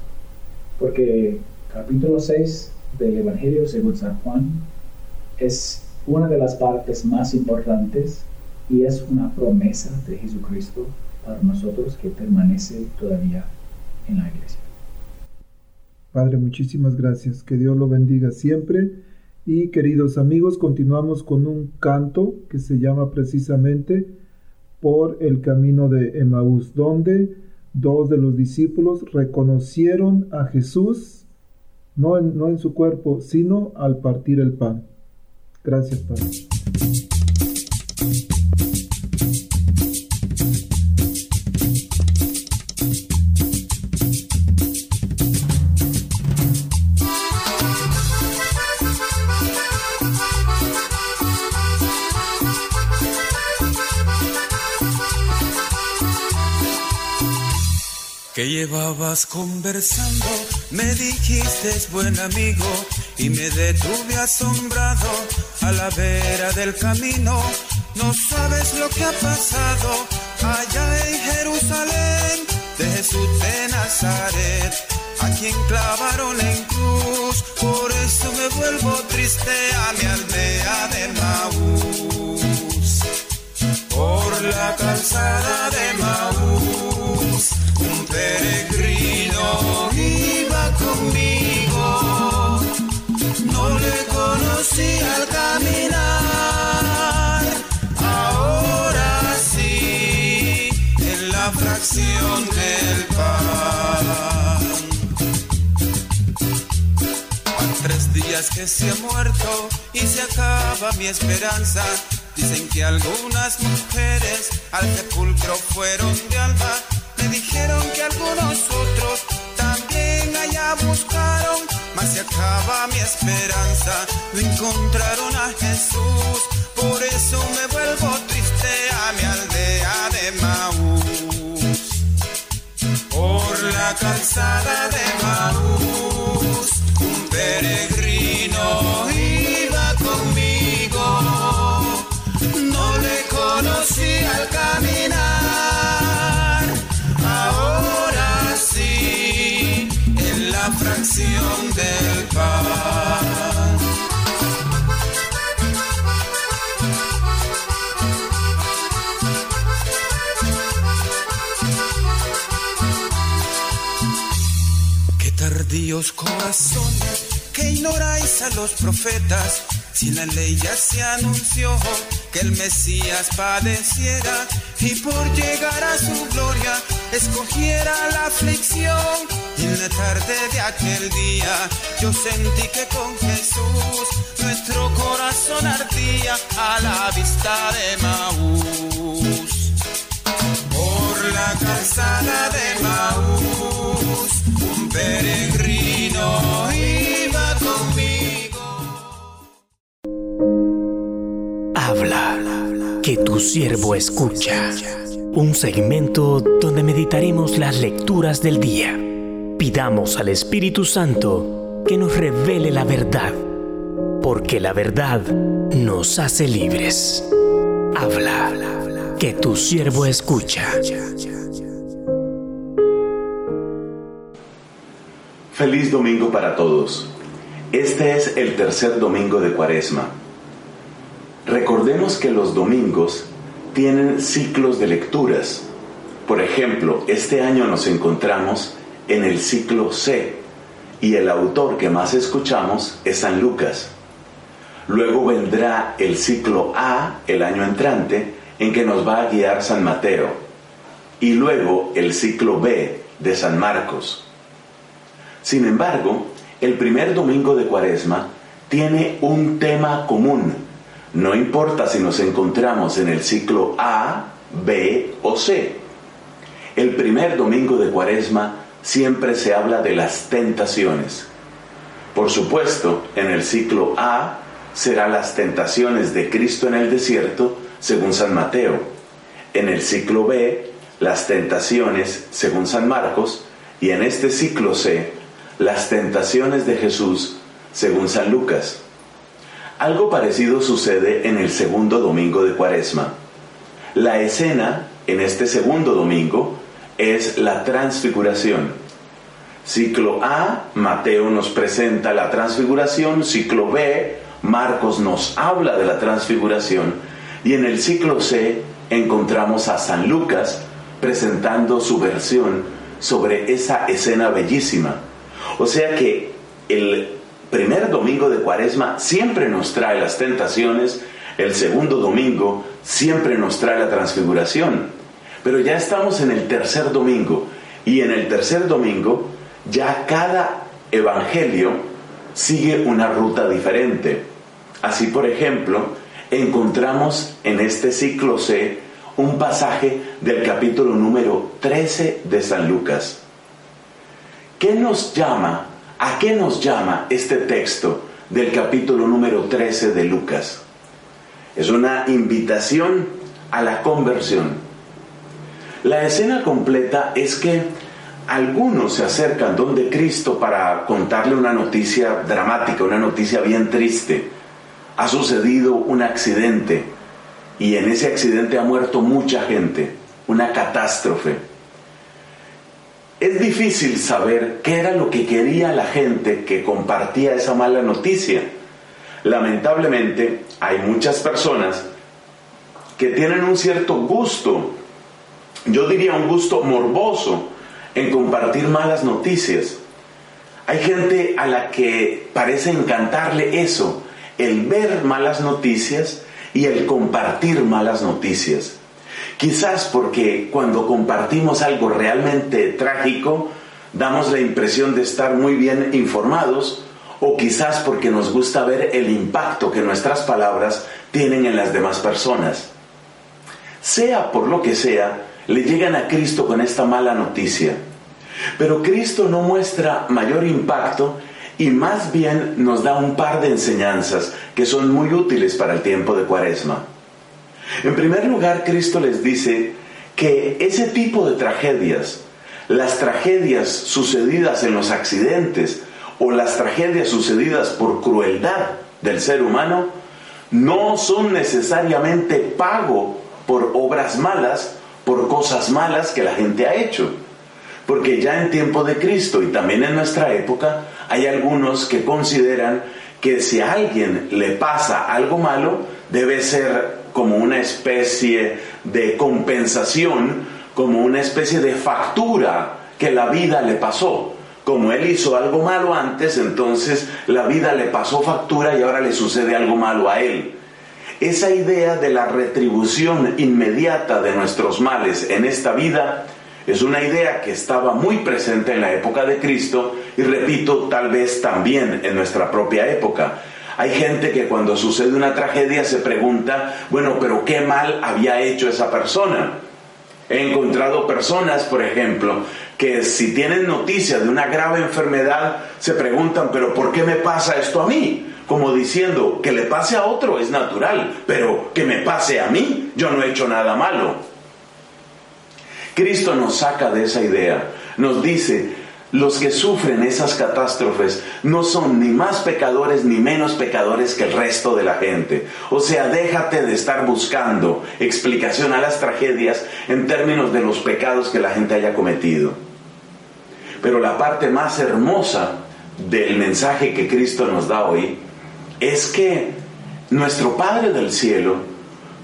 Speaker 3: Porque capítulo 6 del Evangelio según San Juan es una de las partes más importantes y es una promesa de Jesucristo para nosotros que permanece todavía en la iglesia.
Speaker 2: Padre, muchísimas gracias. Que Dios lo bendiga siempre. Y queridos amigos, continuamos con un canto que se llama precisamente Por el camino de Emaús, donde dos de los discípulos reconocieron a Jesús no en, no en su cuerpo, sino al partir el pan. Gracias, Padre.
Speaker 4: Que llevabas conversando, me dijiste buen amigo y me detuve asombrado a la vera del camino. No sabes lo que ha pasado allá en Jerusalén, de Jesús de Nazaret, a quien clavaron en cruz. Por eso me vuelvo triste a mi aldea de Maús, por la calzada de Maús peregrino iba conmigo, no le conocí al caminar, ahora sí, en la fracción del pan. Van tres días que se ha muerto y se acaba mi esperanza. Dicen que algunas mujeres al sepulcro fueron de alma me dijeron que algunos otros también allá buscaron, mas se acaba mi esperanza. No encontraron a Jesús, por eso me vuelvo triste a mi aldea de Maús. Por la calzada de Maús, un peregrino Tontos corazones que ignoráis a los profetas, si la ley ya se anunció que el Mesías padeciera y por llegar a su gloria escogiera la aflicción. Y en la tarde de aquel día yo sentí que con Jesús nuestro corazón ardía a la vista de Maús. Por la calzada de Maús, peregrino iba conmigo.
Speaker 1: Habla, que tu siervo escucha. Un segmento donde meditaremos las lecturas del día. Pidamos al Espíritu Santo que nos revele la verdad, porque la verdad nos hace libres. Habla, que tu siervo escucha.
Speaker 5: Feliz domingo para todos. Este es el tercer domingo de Cuaresma. Recordemos que los domingos tienen ciclos de lecturas. Por ejemplo, este año nos encontramos en el ciclo C y el autor que más escuchamos es San Lucas. Luego vendrá el ciclo A el año entrante en que nos va a guiar San Mateo y luego el ciclo B de San Marcos. Sin embargo, el primer domingo de Cuaresma tiene un tema común. No importa si nos encontramos en el ciclo A, B o C. El primer domingo de Cuaresma siempre se habla de las tentaciones. Por supuesto, en el ciclo A será las tentaciones de Cristo en el desierto, según San Mateo. En el ciclo B, las tentaciones, según San Marcos. Y en este ciclo C, las tentaciones de Jesús, según San Lucas. Algo parecido sucede en el segundo domingo de Cuaresma. La escena en este segundo domingo es la transfiguración. Ciclo A, Mateo nos presenta la transfiguración, ciclo B, Marcos nos habla de la transfiguración y en el ciclo C encontramos a San Lucas presentando su versión sobre esa escena bellísima. O sea que el primer domingo de Cuaresma siempre nos trae las tentaciones, el segundo domingo siempre nos trae la transfiguración. Pero ya estamos en el tercer domingo y en el tercer domingo ya cada evangelio sigue una ruta diferente. Así, por ejemplo, encontramos en este ciclo C un pasaje del capítulo número 13 de San Lucas. ¿Qué nos llama, a qué nos llama este texto del capítulo número 13 de Lucas? Es una invitación a la conversión. La escena completa es que algunos se acercan donde Cristo para contarle una noticia dramática, una noticia bien triste. Ha sucedido un accidente y en ese accidente ha muerto mucha gente, una catástrofe. Es difícil saber qué era lo que quería la gente que compartía esa mala noticia. Lamentablemente hay muchas personas que tienen un cierto gusto, yo diría un gusto morboso, en compartir malas noticias. Hay gente a la que parece encantarle eso, el ver malas noticias y el compartir malas noticias. Quizás porque cuando compartimos algo realmente trágico, damos la impresión de estar muy bien informados o quizás porque nos gusta ver el impacto que nuestras palabras tienen en las demás personas. Sea por lo que sea, le llegan a Cristo con esta mala noticia. Pero Cristo no muestra mayor impacto y más bien nos da un par de enseñanzas que son muy útiles para el tiempo de Cuaresma. En primer lugar, Cristo les dice que ese tipo de tragedias, las tragedias sucedidas en los accidentes o las tragedias sucedidas por crueldad del ser humano, no son necesariamente pago por obras malas, por cosas malas que la gente ha hecho. Porque ya en tiempo de Cristo y también en nuestra época hay algunos que consideran que si a alguien le pasa algo malo, debe ser como una especie de compensación, como una especie de factura que la vida le pasó. como él hizo algo malo antes, entonces la vida le pasó factura y ahora le sucede algo malo a él. Esa idea de la retribución inmediata de nuestros males en esta vida es una idea que estaba muy presente en la época de Cristo y repito, tal vez también en nuestra propia época. Hay gente que cuando sucede una tragedia se pregunta, bueno, pero ¿qué mal había hecho esa persona? He encontrado personas, por ejemplo, que si tienen noticia de una grave enfermedad, se preguntan, pero ¿por qué me pasa esto a mí? Como diciendo, que le pase a otro es natural, pero que me pase a mí, yo no he hecho nada malo. Cristo nos saca de esa idea, nos dice, los que sufren esas catástrofes no son ni más pecadores ni menos pecadores que el resto de la gente. O sea, déjate de estar buscando explicación a las tragedias en términos de los pecados que la gente haya cometido. Pero la parte más hermosa del mensaje que Cristo nos da hoy es que nuestro Padre del Cielo,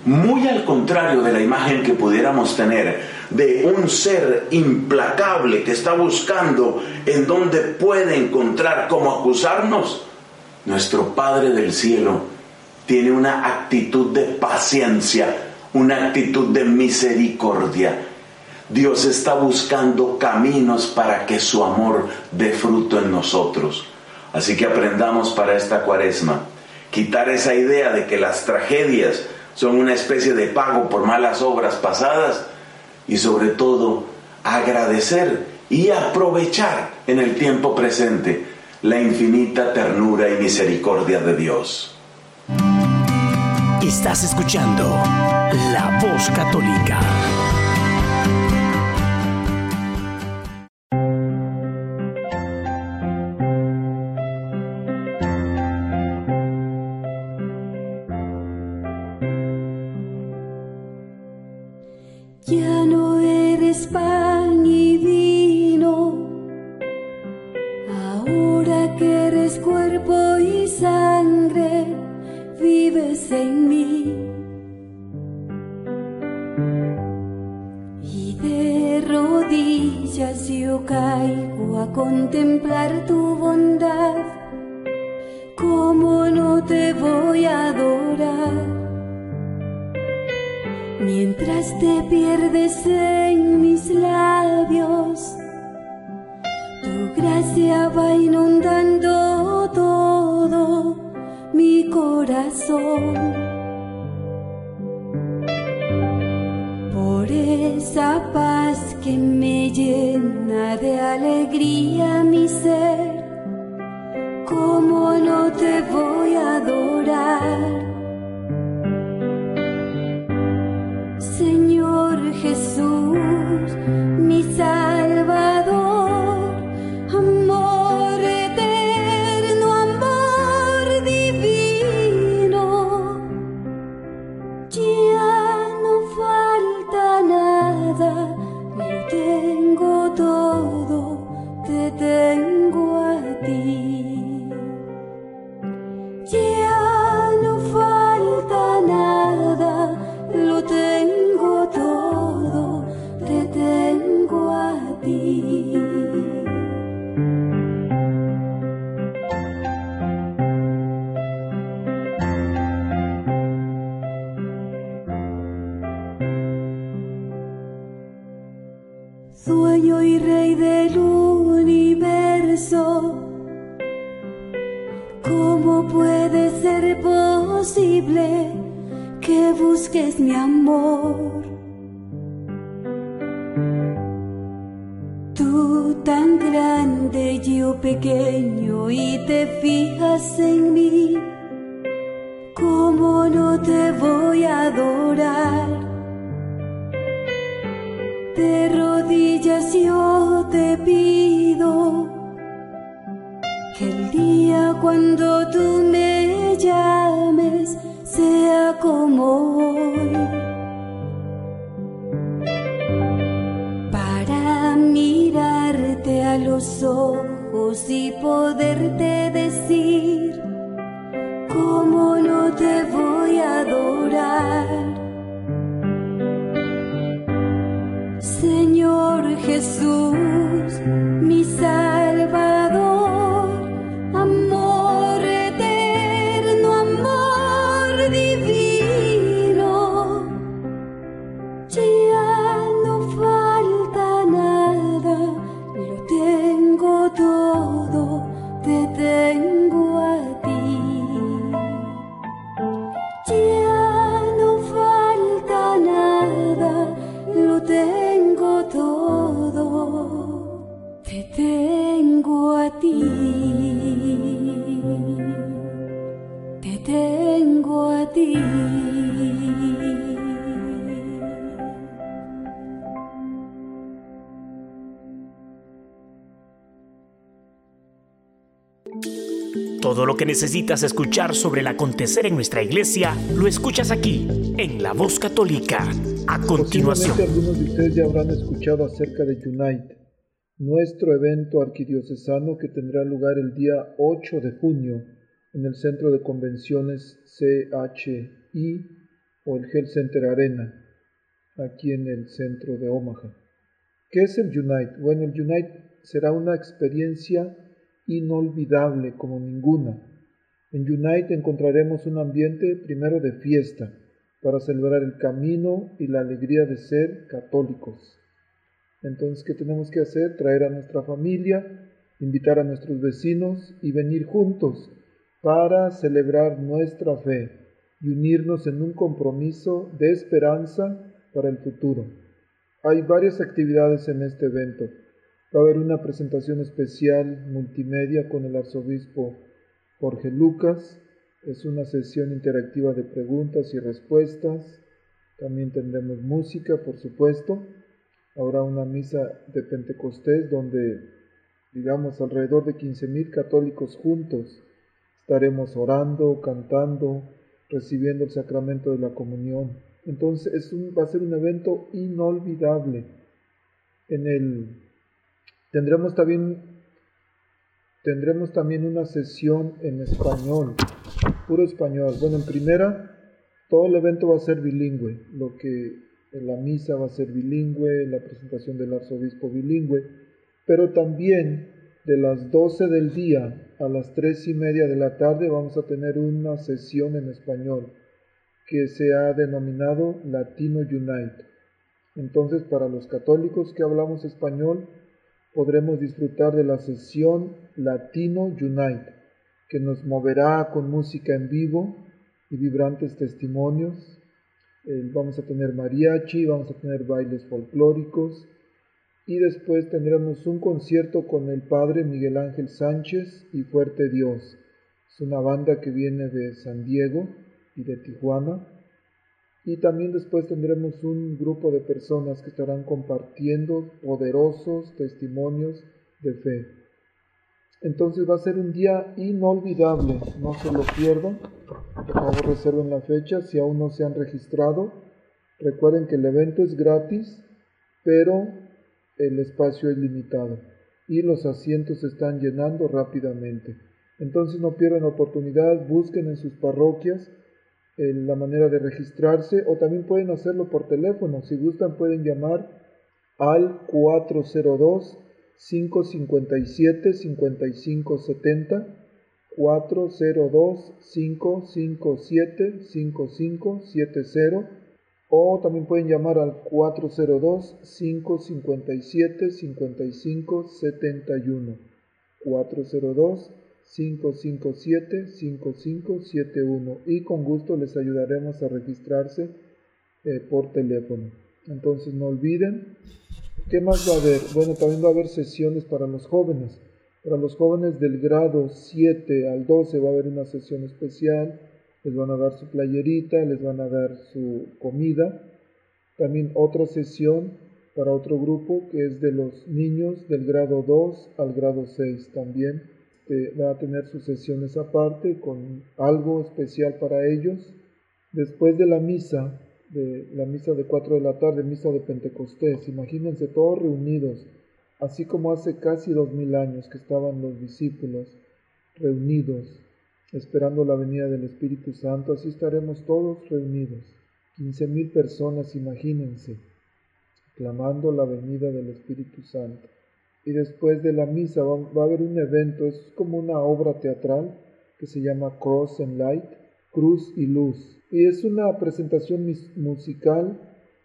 Speaker 5: muy al contrario de la imagen que pudiéramos tener de un ser implacable que está buscando en donde puede encontrar cómo acusarnos, nuestro Padre del Cielo tiene una actitud de paciencia, una actitud de misericordia. Dios está buscando caminos para que su amor dé fruto en nosotros. Así que aprendamos para esta cuaresma, quitar esa idea de que las tragedias son una especie de pago por malas obras pasadas y sobre todo agradecer y aprovechar en el tiempo presente la infinita ternura y misericordia de Dios.
Speaker 1: Estás escuchando La Voz Católica. Que necesitas escuchar sobre el acontecer en nuestra iglesia, lo escuchas aquí, en La Voz Católica. A continuación.
Speaker 2: algunos de ustedes ya habrán escuchado acerca de Unite, nuestro evento arquidiocesano que tendrá lugar el día 8 de junio en el Centro de Convenciones CHI o el Health Center Arena, aquí en el centro de Omaha. ¿Qué es el Unite? Bueno, el Unite será una experiencia inolvidable como ninguna. En Unite encontraremos un ambiente primero de fiesta para celebrar el camino y la alegría de ser católicos. Entonces, ¿qué tenemos que hacer? Traer a nuestra familia, invitar a nuestros vecinos y venir juntos para celebrar nuestra fe y unirnos en un compromiso de esperanza para el futuro. Hay varias actividades en este evento. Va a haber una presentación especial multimedia con el arzobispo Jorge Lucas. Es una sesión interactiva de preguntas y respuestas. También tendremos música, por supuesto. Habrá una misa de Pentecostés donde, digamos, alrededor de 15.000 católicos juntos estaremos orando, cantando, recibiendo el sacramento de la comunión. Entonces es va a ser un evento inolvidable. En el Tendremos también, tendremos también una sesión en español, puro español. Bueno, en primera, todo el evento va a ser bilingüe, lo que la misa va a ser bilingüe, la presentación del arzobispo bilingüe, pero también de las 12 del día a las 3 y media de la tarde vamos a tener una sesión en español que se ha denominado Latino Unite. Entonces, para los católicos que hablamos español, podremos disfrutar de la sesión Latino Unite, que nos moverá con música en vivo y vibrantes testimonios. Eh, vamos a tener mariachi, vamos a tener bailes folclóricos y después tendremos un concierto con el padre Miguel Ángel Sánchez y Fuerte Dios. Es una banda que viene de San Diego y de Tijuana y también después tendremos un grupo de personas que estarán compartiendo poderosos testimonios de fe. Entonces va a ser un día inolvidable, no se lo pierdan. Por favor reserven la fecha si aún no se han registrado. Recuerden que el evento es gratis, pero el espacio es limitado y los asientos se están llenando rápidamente. Entonces no pierdan la oportunidad, busquen en sus parroquias la manera de registrarse o también pueden hacerlo por teléfono. Si gustan pueden llamar al 402 557 5570 402 557 5570 o también pueden llamar al 402 557 5571 402 557-5571 y con gusto les ayudaremos a registrarse eh, por teléfono. Entonces no olviden. ¿Qué más va a haber? Bueno, también va a haber sesiones para los jóvenes. Para los jóvenes del grado 7 al 12 va a haber una sesión especial. Les van a dar su playerita, les van a dar su comida. También otra sesión para otro grupo que es de los niños del grado 2 al grado 6 también este, va a tener sus sesiones aparte con algo especial para ellos. Después de la misa, de la misa de 4 de la tarde, misa de Pentecostés, imagínense todos reunidos, así como hace casi dos mil años que estaban los discípulos reunidos, esperando la venida del Espíritu Santo, así estaremos todos reunidos, quince mil personas, imagínense, clamando la venida del Espíritu Santo y después de la misa va, a haber un evento, es como una obra teatral que se llama Cross and Light, Cruz y Luz. Y es una presentación musical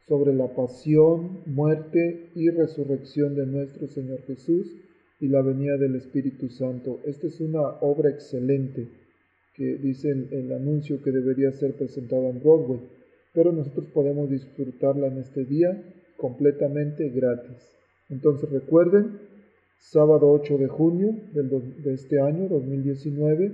Speaker 2: sobre la pasión, muerte y resurrección de nuestro Señor Jesús y la venida del Espíritu Santo. Esta es una obra excelente que dice el, el anuncio que debería ser presentada en Broadway, pero nosotros podemos disfrutarla en este día completamente gratis. Entonces recuerden, sábado 8 de junio de este año 2019,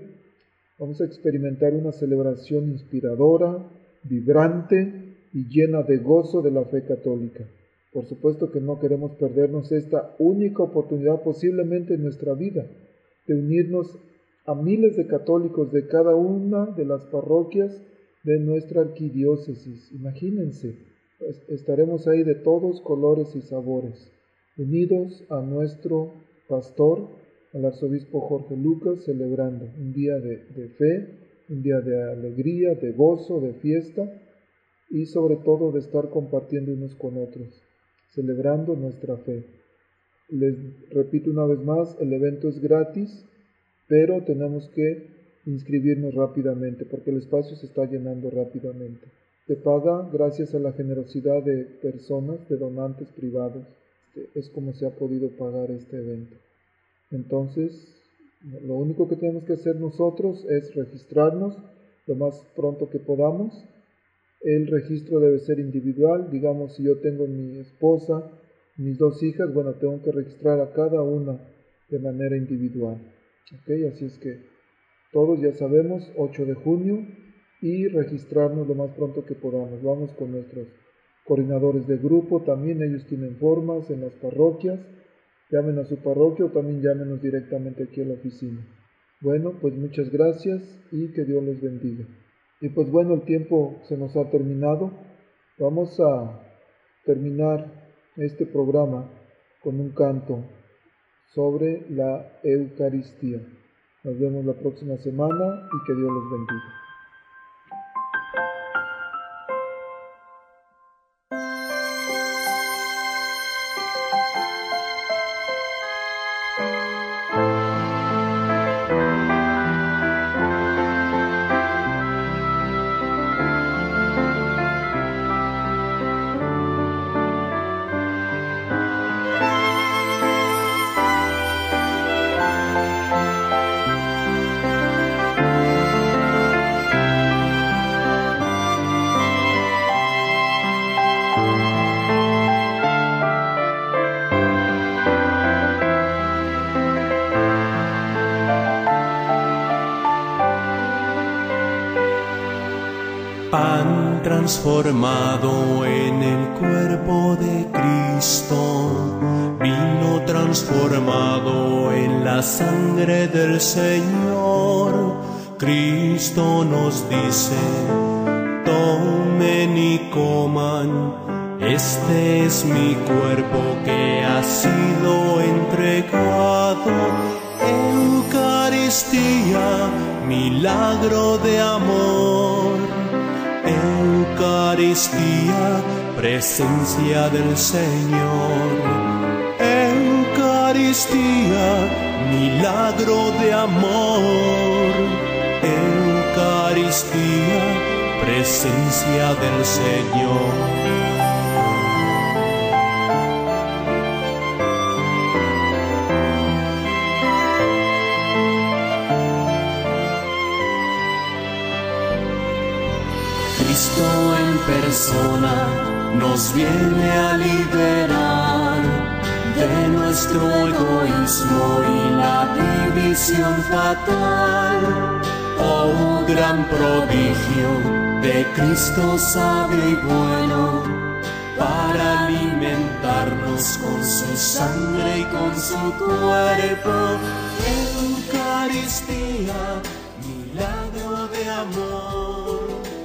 Speaker 2: vamos a experimentar una celebración inspiradora, vibrante y llena de gozo de la fe católica. Por supuesto que no queremos perdernos esta única oportunidad posiblemente en nuestra vida de unirnos a miles de católicos de cada una de las parroquias de nuestra arquidiócesis. Imagínense, pues, estaremos ahí de todos colores y sabores, unidos a nuestro pastor, al arzobispo Jorge Lucas, celebrando un día de, fe, un día de alegría, de gozo, de fiesta y sobre todo de estar compartiendo unos con otros, celebrando nuestra fe. Les repito una vez más, el evento es gratis, pero tenemos que inscribirnos rápidamente porque el espacio se está llenando rápidamente. Se paga gracias a la generosidad de personas, de donantes privados. Este, es como se ha podido pagar este evento. Entonces, lo único que tenemos que hacer nosotros es registrarnos lo más pronto que podamos. El registro debe ser individual. Digamos, si yo tengo mi esposa, mis dos hijas, bueno, tengo que registrar a cada una de manera individual. ¿Ok? Así es que todos ya sabemos, 8 de junio, y registrarnos lo más pronto que podamos. Vamos con nuestros coordinadores de grupo, también ellos tienen formas en las parroquias llamen a su parroquia o también llámenos directamente aquí a la oficina. Bueno, pues muchas gracias y que Dios les bendiga. Y pues bueno, el tiempo se nos ha terminado. Vamos a terminar este programa con un canto sobre la Eucaristía. Nos vemos la próxima semana y que Dios los bendiga.
Speaker 6: Transformado en el cuerpo de Cristo, vino transformado en la sangre del Señor. Cristo nos dice, tomen y coman, este es mi cuerpo que ha sido entregado. Eucaristía, milagro de amor Eucaristía, presencia del Señor. Eucaristía, milagro de amor. Eucaristía, presencia del Señor. Persona nos viene a liberar de nuestro egoísmo y la división fatal. Oh gran prodigio de Cristo sabio y bueno, para alimentarnos con su sangre y con su cuerpo. Eucaristía, milagro de amor.